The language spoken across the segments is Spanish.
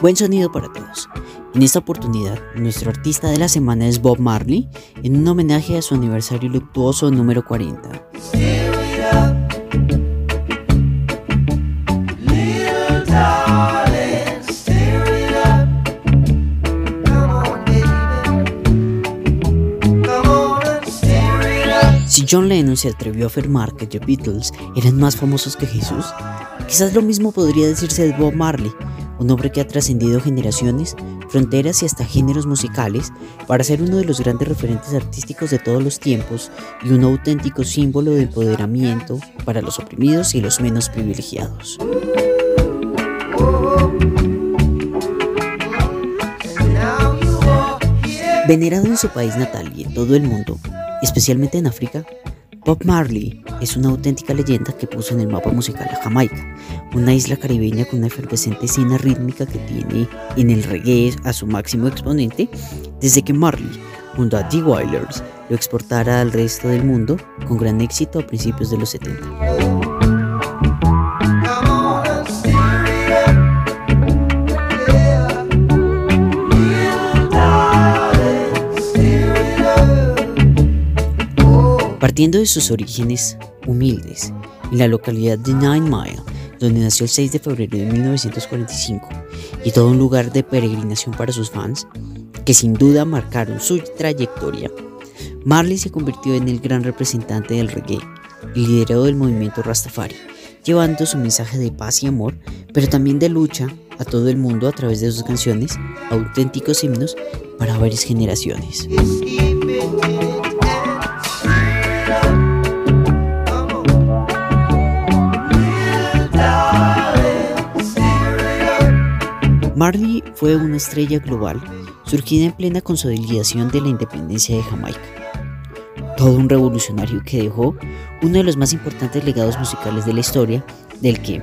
Buen sonido para todos. En esta oportunidad, nuestro artista de la semana es Bob Marley, en un homenaje a su aniversario luctuoso número 40. Si John Lennon se atrevió a afirmar que The Beatles eran más famosos que Jesús, quizás lo mismo podría decirse de Bob Marley, un hombre que ha trascendido generaciones, fronteras y hasta géneros musicales para ser uno de los grandes referentes artísticos de todos los tiempos y un auténtico símbolo de empoderamiento para los oprimidos y los menos privilegiados. Venerado en su país natal y en todo el mundo, especialmente en África, Bob Marley es una auténtica leyenda que puso en el mapa musical a Jamaica, una isla caribeña con una efervescente escena rítmica que tiene en el reggae a su máximo exponente desde que Marley, junto a The Wailers, lo exportara al resto del mundo con gran éxito a principios de los 70. Partiendo de sus orígenes humildes, en la localidad de Nine Mile, donde nació el 6 de febrero de 1945, y todo un lugar de peregrinación para sus fans, que sin duda marcaron su trayectoria, Marley se convirtió en el gran representante del reggae y lideró del movimiento Rastafari, llevando su mensaje de paz y amor, pero también de lucha a todo el mundo a través de sus canciones, auténticos himnos para varias generaciones. Marley fue una estrella global surgida en plena consolidación de la independencia de Jamaica. Todo un revolucionario que dejó uno de los más importantes legados musicales de la historia, del que,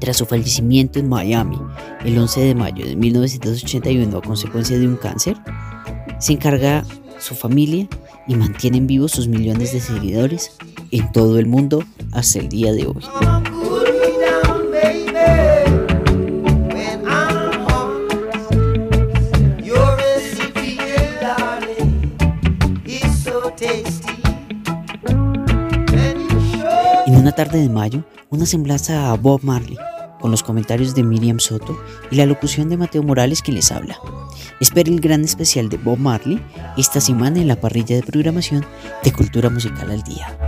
tras su fallecimiento en Miami el 11 de mayo de 1981 a consecuencia de un cáncer, se encarga su familia y mantienen vivos sus millones de seguidores en todo el mundo hasta el día de hoy. En una tarde de mayo, una semblanza a Bob Marley, con los comentarios de Miriam Soto y la locución de Mateo Morales quien les habla. Espera el gran especial de Bob Marley esta semana en la parrilla de programación de Cultura Musical al Día.